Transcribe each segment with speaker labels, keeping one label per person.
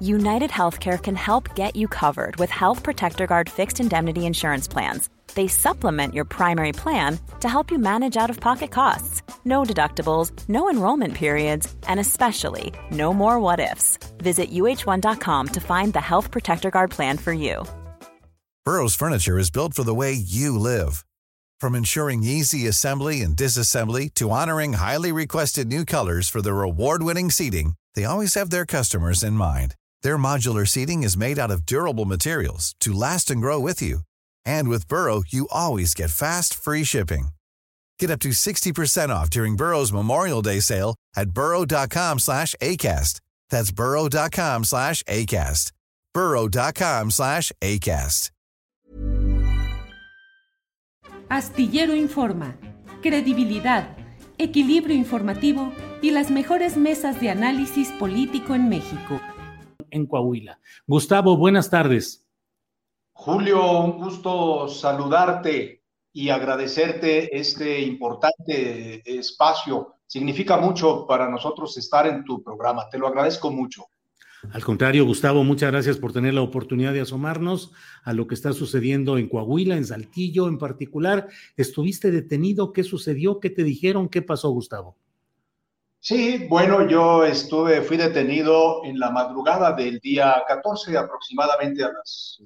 Speaker 1: United Healthcare can help get you covered with Health Protector Guard fixed indemnity insurance plans they supplement your primary plan to help you manage out of pocket costs. No deductibles, no enrollment periods, and especially no more what ifs. Visit uh1.com to find the Health Protector Guard plan for you.
Speaker 2: Burrow's Furniture is built for the way you live. From ensuring easy assembly and disassembly to honoring highly requested new colors for their award winning seating, they always have their customers in mind. Their modular seating is made out of durable materials to last and grow with you. And with Burrow, you always get fast, free shipping. Get up to 60% off during Burrow's Memorial Day sale at burrow.com slash ACAST. That's burrow.com slash ACAST. burrow.com slash ACAST.
Speaker 3: Astillero Informa. Credibilidad, equilibrio informativo y las mejores mesas de análisis político en México.
Speaker 4: En Coahuila. Gustavo, buenas tardes.
Speaker 5: Julio, un gusto saludarte y agradecerte este importante espacio. Significa mucho para nosotros estar en tu programa. Te lo agradezco mucho.
Speaker 4: Al contrario, Gustavo, muchas gracias por tener la oportunidad de asomarnos a lo que está sucediendo en Coahuila, en Saltillo en particular. ¿Estuviste detenido? ¿Qué sucedió? ¿Qué te dijeron? ¿Qué pasó, Gustavo?
Speaker 5: Sí, bueno, yo estuve, fui detenido en la madrugada del día 14, aproximadamente a las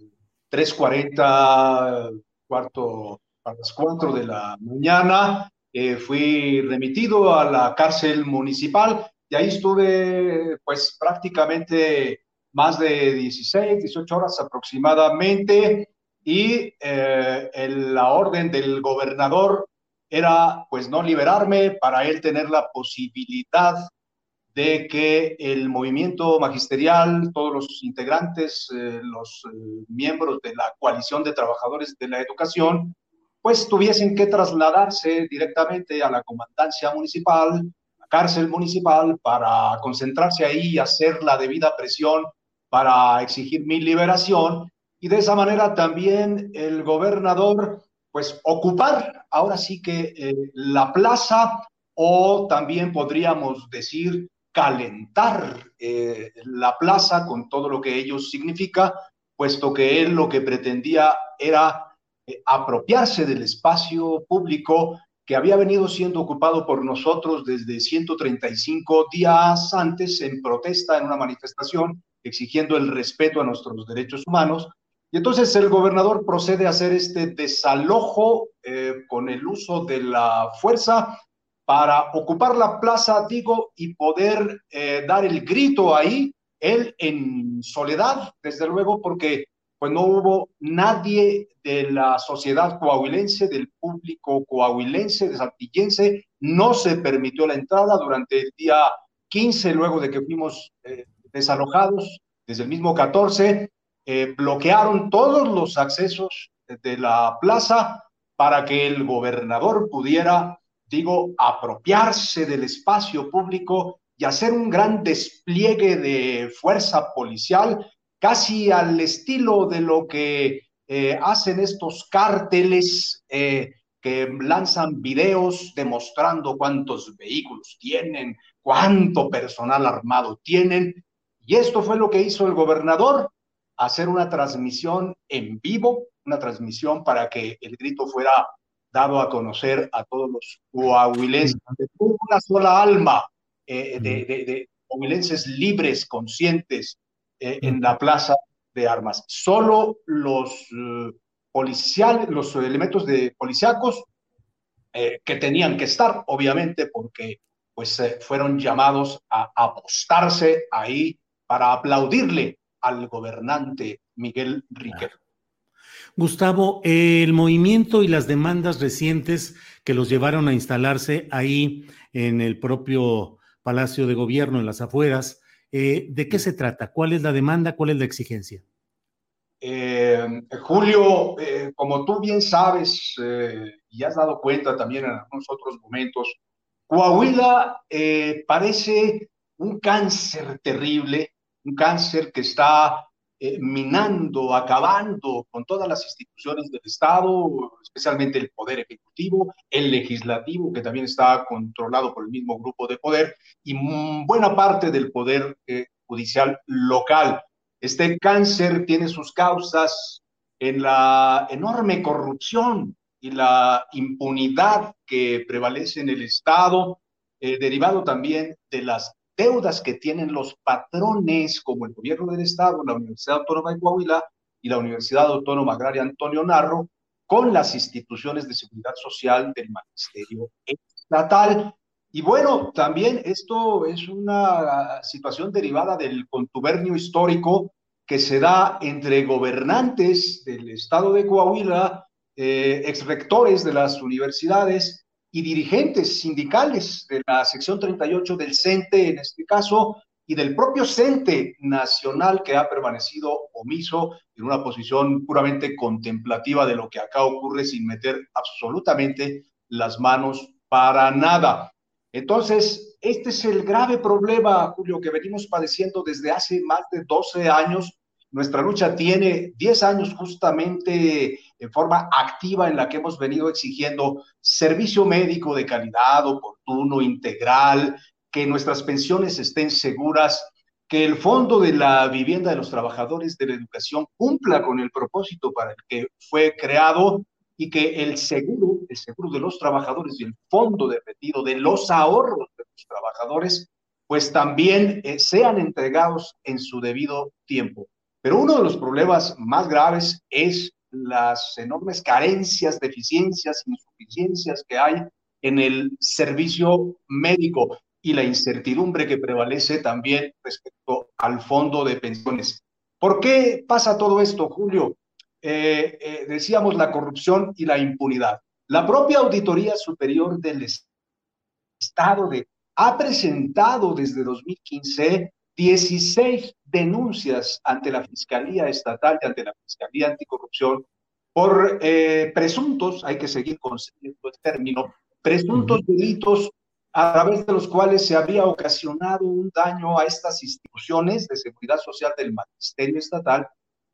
Speaker 5: 3.40, cuarto a las 4 de la mañana, eh, fui remitido a la cárcel municipal. Y ahí estuve pues prácticamente más de 16, 18 horas aproximadamente y eh, la orden del gobernador era pues no liberarme para él tener la posibilidad de que el movimiento magisterial, todos los integrantes, eh, los eh, miembros de la coalición de trabajadores de la educación, pues tuviesen que trasladarse directamente a la comandancia municipal, la cárcel municipal, para concentrarse ahí y hacer la debida presión para exigir mi liberación. Y de esa manera también el gobernador, pues ocupar ahora sí que eh, la plaza o también podríamos decir calentar eh, la plaza con todo lo que ello significa, puesto que él lo que pretendía era eh, apropiarse del espacio público que había venido siendo ocupado por nosotros desde 135 días antes en protesta en una manifestación exigiendo el respeto a nuestros derechos humanos. Y entonces el gobernador procede a hacer este desalojo eh, con el uso de la fuerza para ocupar la plaza, digo, y poder eh, dar el grito ahí, él en soledad, desde luego, porque pues no hubo nadie de la sociedad coahuilense, del público coahuilense, de saltillense, no se permitió la entrada durante el día 15, luego de que fuimos eh, desalojados, desde el mismo 14, eh, bloquearon todos los accesos de la plaza para que el gobernador pudiera digo, apropiarse del espacio público y hacer un gran despliegue de fuerza policial, casi al estilo de lo que eh, hacen estos cárteles eh, que lanzan videos demostrando cuántos vehículos tienen, cuánto personal armado tienen. Y esto fue lo que hizo el gobernador, hacer una transmisión en vivo, una transmisión para que el grito fuera dado a conocer a todos los coahuilenses, una sola alma eh, de, de, coahuilenses libres, conscientes eh, en la plaza de armas. Solo los uh, policiales, los elementos de policíacos eh, que tenían que estar, obviamente, porque pues fueron llamados a apostarse ahí para aplaudirle al gobernante Miguel Riquelme.
Speaker 4: Gustavo, el movimiento y las demandas recientes que los llevaron a instalarse ahí en el propio Palacio de Gobierno, en las afueras, eh, ¿de qué se trata? ¿Cuál es la demanda? ¿Cuál es la exigencia?
Speaker 5: Eh, Julio, eh, como tú bien sabes y has dado cuenta también en algunos otros momentos, Coahuila parece un cáncer terrible, un cáncer que está eh, minando, acabando con todas las instituciones del Estado, especialmente el Poder Ejecutivo, el Legislativo, que también está controlado por el mismo grupo de poder, y buena parte del Poder eh, Judicial local. Este cáncer tiene sus causas en la enorme corrupción y la impunidad que prevalece en el Estado, eh, derivado también de las deudas que tienen los patrones como el gobierno del Estado, la Universidad Autónoma de Coahuila y la Universidad Autónoma Agraria Antonio Narro, con las instituciones de seguridad social del Magisterio Estatal. Y bueno, también esto es una situación derivada del contubernio histórico que se da entre gobernantes del Estado de Coahuila, eh, exrectores de las universidades y dirigentes sindicales de la sección 38 del CENTE en este caso y del propio CENTE nacional que ha permanecido omiso en una posición puramente contemplativa de lo que acá ocurre sin meter absolutamente las manos para nada. Entonces, este es el grave problema, Julio, que venimos padeciendo desde hace más de 12 años nuestra lucha tiene 10 años justamente en forma activa en la que hemos venido exigiendo servicio médico de calidad, oportuno, integral, que nuestras pensiones estén seguras, que el fondo de la vivienda de los trabajadores de la educación cumpla con el propósito para el que fue creado y que el seguro, el seguro de los trabajadores y el fondo de retiro de los ahorros de los trabajadores, pues también eh, sean entregados en su debido tiempo. Pero uno de los problemas más graves es las enormes carencias, deficiencias, insuficiencias que hay en el servicio médico y la incertidumbre que prevalece también respecto al fondo de pensiones. ¿Por qué pasa todo esto, Julio? Eh, eh, decíamos la corrupción y la impunidad. La propia Auditoría Superior del Estado de, ha presentado desde 2015 16 denuncias ante la Fiscalía Estatal y ante la Fiscalía Anticorrupción por eh, presuntos, hay que seguir considerando el término, presuntos delitos a través de los cuales se había ocasionado un daño a estas instituciones de seguridad social del Magisterio Estatal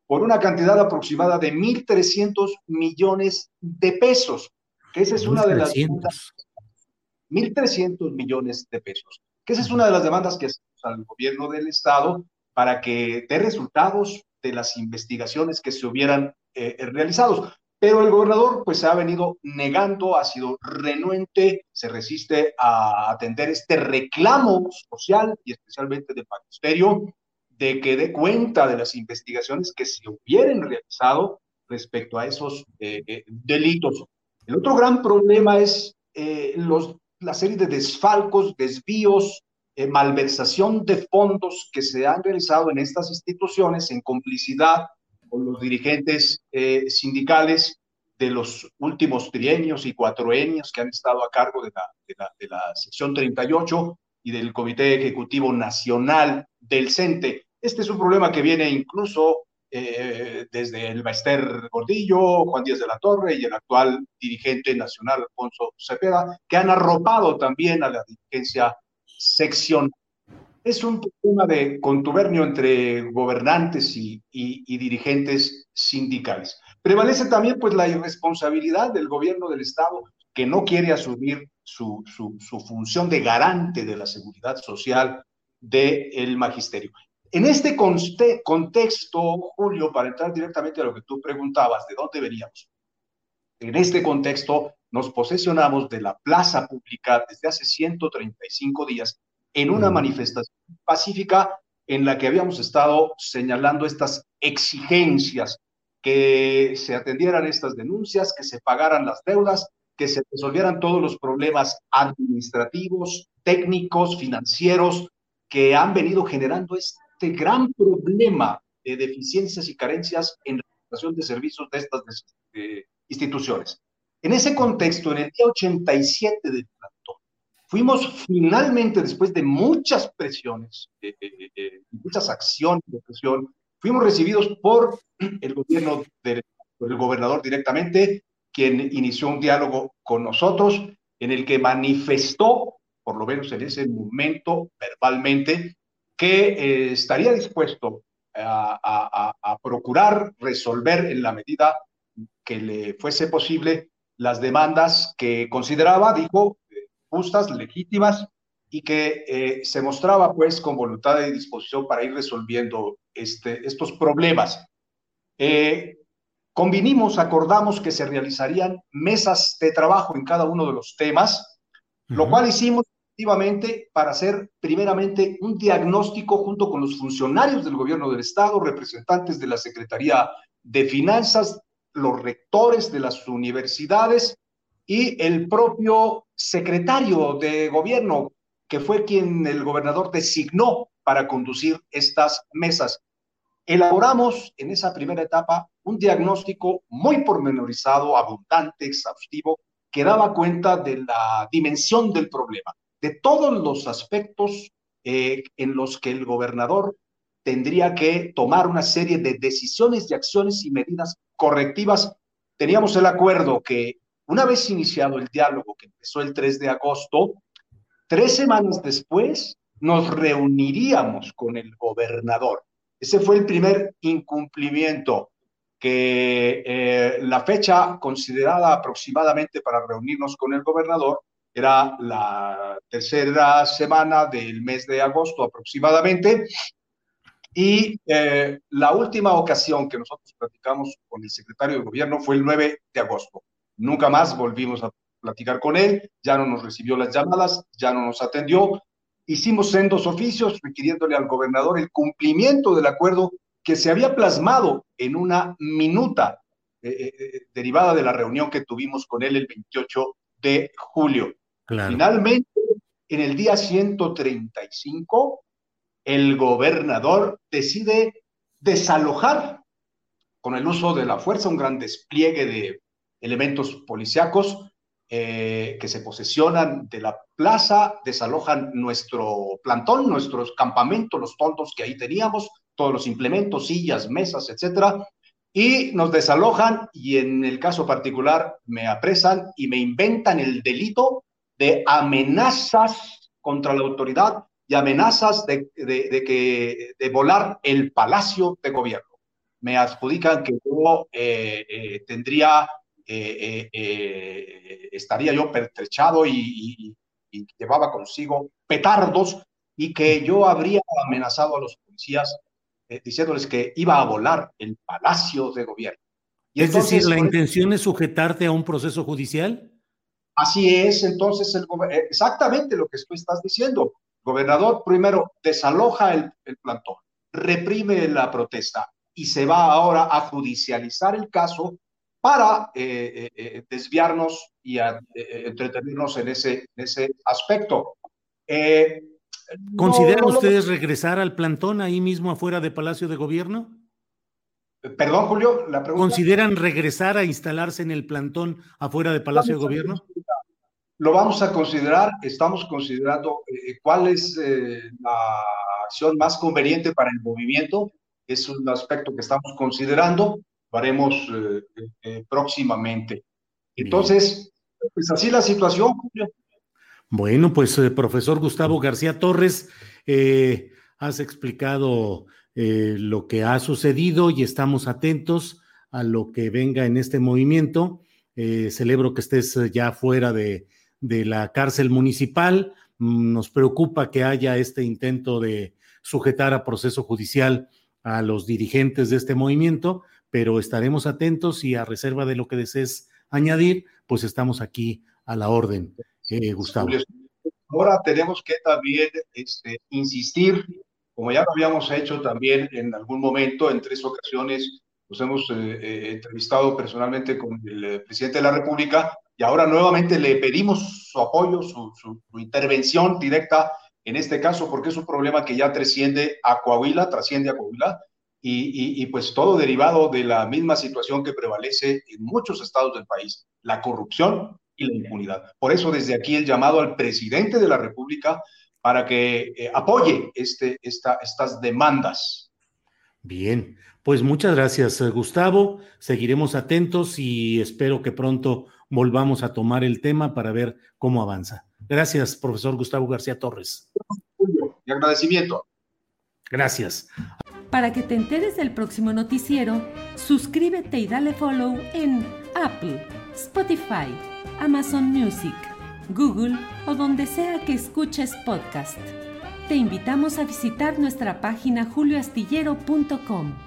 Speaker 5: por una cantidad aproximada de 1.300 millones de pesos, que esa es una de las... 1.300 millones de pesos, que esa es una de las demandas que hacemos al gobierno del Estado para que dé resultados de las investigaciones que se hubieran eh, realizado. Pero el gobernador pues ha venido negando, ha sido renuente, se resiste a atender este reclamo social y especialmente del magisterio de que dé cuenta de las investigaciones que se hubieran realizado respecto a esos eh, eh, delitos. El otro gran problema es los, la serie de desfalcos, desvíos, eh, malversación de fondos que se han realizado en estas instituciones en complicidad con los dirigentes eh, sindicales de los últimos trienios y cuatroenios que han estado a cargo de la, de la, sección 38 y del Comité Ejecutivo Nacional del CENTE. Este es un problema que viene incluso eh, desde el Baester Gordillo, Juan Díaz de la Torre y el actual dirigente nacional, Alfonso Cepeda, que han arropado también a la dirigencia sección. Es un tema de contubernio entre gobernantes y, dirigentes sindicales. Prevalece también pues la irresponsabilidad del gobierno del Estado que no quiere asumir su, función de garante de la seguridad social del magisterio. En este contexto, Julio, para entrar directamente a lo que tú preguntabas, ¿de dónde veníamos? En este contexto, nos posesionamos de la plaza pública desde hace 135 días en una manifestación pacífica en la que habíamos estado señalando estas exigencias, que se atendieran estas denuncias, que se pagaran las deudas, que se resolvieran todos los problemas administrativos, técnicos, financieros que han venido generando este gran problema de deficiencias y carencias en la prestación de servicios de estas instituciones. En ese contexto, en el día 87 del trato, fuimos finalmente, después de muchas presiones, muchas acciones de presión, Fuimos recibidos por el gobierno del el gobernador directamente, quien inició un diálogo con nosotros en el que manifestó, por lo menos en ese momento, verbalmente, que eh, estaría dispuesto a, a, procurar resolver en la medida que le fuese posible las demandas que consideraba, dijo, justas, legítimas, y que eh, se mostraba pues con voluntad y disposición para ir resolviendo este, estos problemas. Eh, convinimos, acordamos que se realizarían mesas de trabajo en cada uno de los temas, lo cual hicimos efectivamente para hacer primeramente un diagnóstico junto con los funcionarios del gobierno del Estado, representantes de la Secretaría de Finanzas, los rectores de las universidades y el propio secretario de gobierno, que fue quien el gobernador designó para conducir estas mesas. Elaboramos en esa primera etapa un diagnóstico muy pormenorizado, abundante, exhaustivo, que daba cuenta de la dimensión del problema, de todos los aspectos eh, en los que el gobernador tendría que tomar una serie de decisiones y acciones y medidas correctivas. Teníamos el acuerdo que una vez iniciado el diálogo que empezó el 3 de agosto, tres semanas después nos reuniríamos con el gobernador. Ese fue el primer incumplimiento que eh, la fecha considerada aproximadamente para reunirnos con el gobernador era la tercera semana del mes de agosto aproximadamente. Y eh, la última ocasión que nosotros platicamos con el secretario de gobierno fue el 9 de agosto. Nunca más volvimos a platicar con él, ya no nos recibió las llamadas, ya no nos atendió. Hicimos sendos oficios requiriéndole al gobernador el cumplimiento del acuerdo que se había plasmado en una minuta eh, eh, eh, derivada de la reunión que tuvimos con él el 28 de julio. Finalmente, en el día 135, el gobernador decide desalojar con el uso de la fuerza, un gran despliegue de elementos policíacos eh, que se posesionan de la plaza, desalojan nuestro plantón, nuestros campamentos, los toldos que ahí teníamos, todos los implementos, sillas, mesas, etcétera, y nos desalojan y en el caso particular me apresan y me inventan el delito de amenazas contra la autoridad y amenazas de, que, de volar el palacio de gobierno. Me adjudican que yo eh, eh, tendría eh, eh, eh, estaría yo pertrechado y, llevaba consigo petardos y que yo habría amenazado a los policías diciéndoles que iba a volar el palacio de gobierno.
Speaker 4: es decir, ¿la intención es sujetarte a un proceso judicial?
Speaker 5: Así es, entonces, el, exactamente lo que tú estás diciendo. Gobernador primero desaloja el, el plantón, reprime la protesta y se va ahora a judicializar el caso para eh, eh, eh, desviarnos y entretenernos en ese, ese aspecto.
Speaker 4: ¿Consideran ustedes regresar al plantón ahí mismo afuera de Palacio de Gobierno?
Speaker 5: Perdón, Julio, la pregunta.
Speaker 4: ¿Consideran regresar a instalarse en el plantón afuera de Palacio de Gobierno?
Speaker 5: Lo vamos a considerar, estamos considerando cuál es la acción más conveniente para el movimiento, es un aspecto que estamos considerando lo haremos eh, eh, eh, próximamente. Entonces, pues así la situación, Julio.
Speaker 4: Bueno, pues profesor Gustavo García Torres, has explicado lo que ha sucedido y estamos atentos a lo que venga en este movimiento. celebro que estés ya fuera de, de la cárcel municipal. Mm, nos preocupa que haya este intento de sujetar a proceso judicial a los dirigentes de este movimiento, pero estaremos atentos y a reserva de lo que desees añadir, pues estamos aquí a la orden, eh, Gustavo.
Speaker 5: Ahora tenemos que también este, insistir, como ya lo habíamos hecho también en algún momento, en tres ocasiones, nos hemos eh, eh, entrevistado personalmente con el presidente de la República y ahora nuevamente le pedimos su apoyo, su, intervención directa en este caso, porque es un problema que ya trasciende a Coahuila, trasciende a Coahuila, y, pues todo derivado de la misma situación que prevalece en muchos estados del país, la corrupción y la impunidad. Por eso desde aquí el llamado al presidente de la República para que eh, apoye este, esta, estas demandas.
Speaker 4: Bien, pues muchas gracias, eh, Gustavo. Seguiremos atentos y espero que pronto volvamos a tomar el tema para ver cómo avanza. Gracias, profesor Gustavo García Torres.
Speaker 5: Y agradecimiento.
Speaker 4: Gracias.
Speaker 3: Para que te enteres del próximo noticiero, suscríbete y dale follow en Apple, Spotify, Amazon Music, Google o donde sea que escuches podcast. Te invitamos a visitar nuestra página julioastillero.com.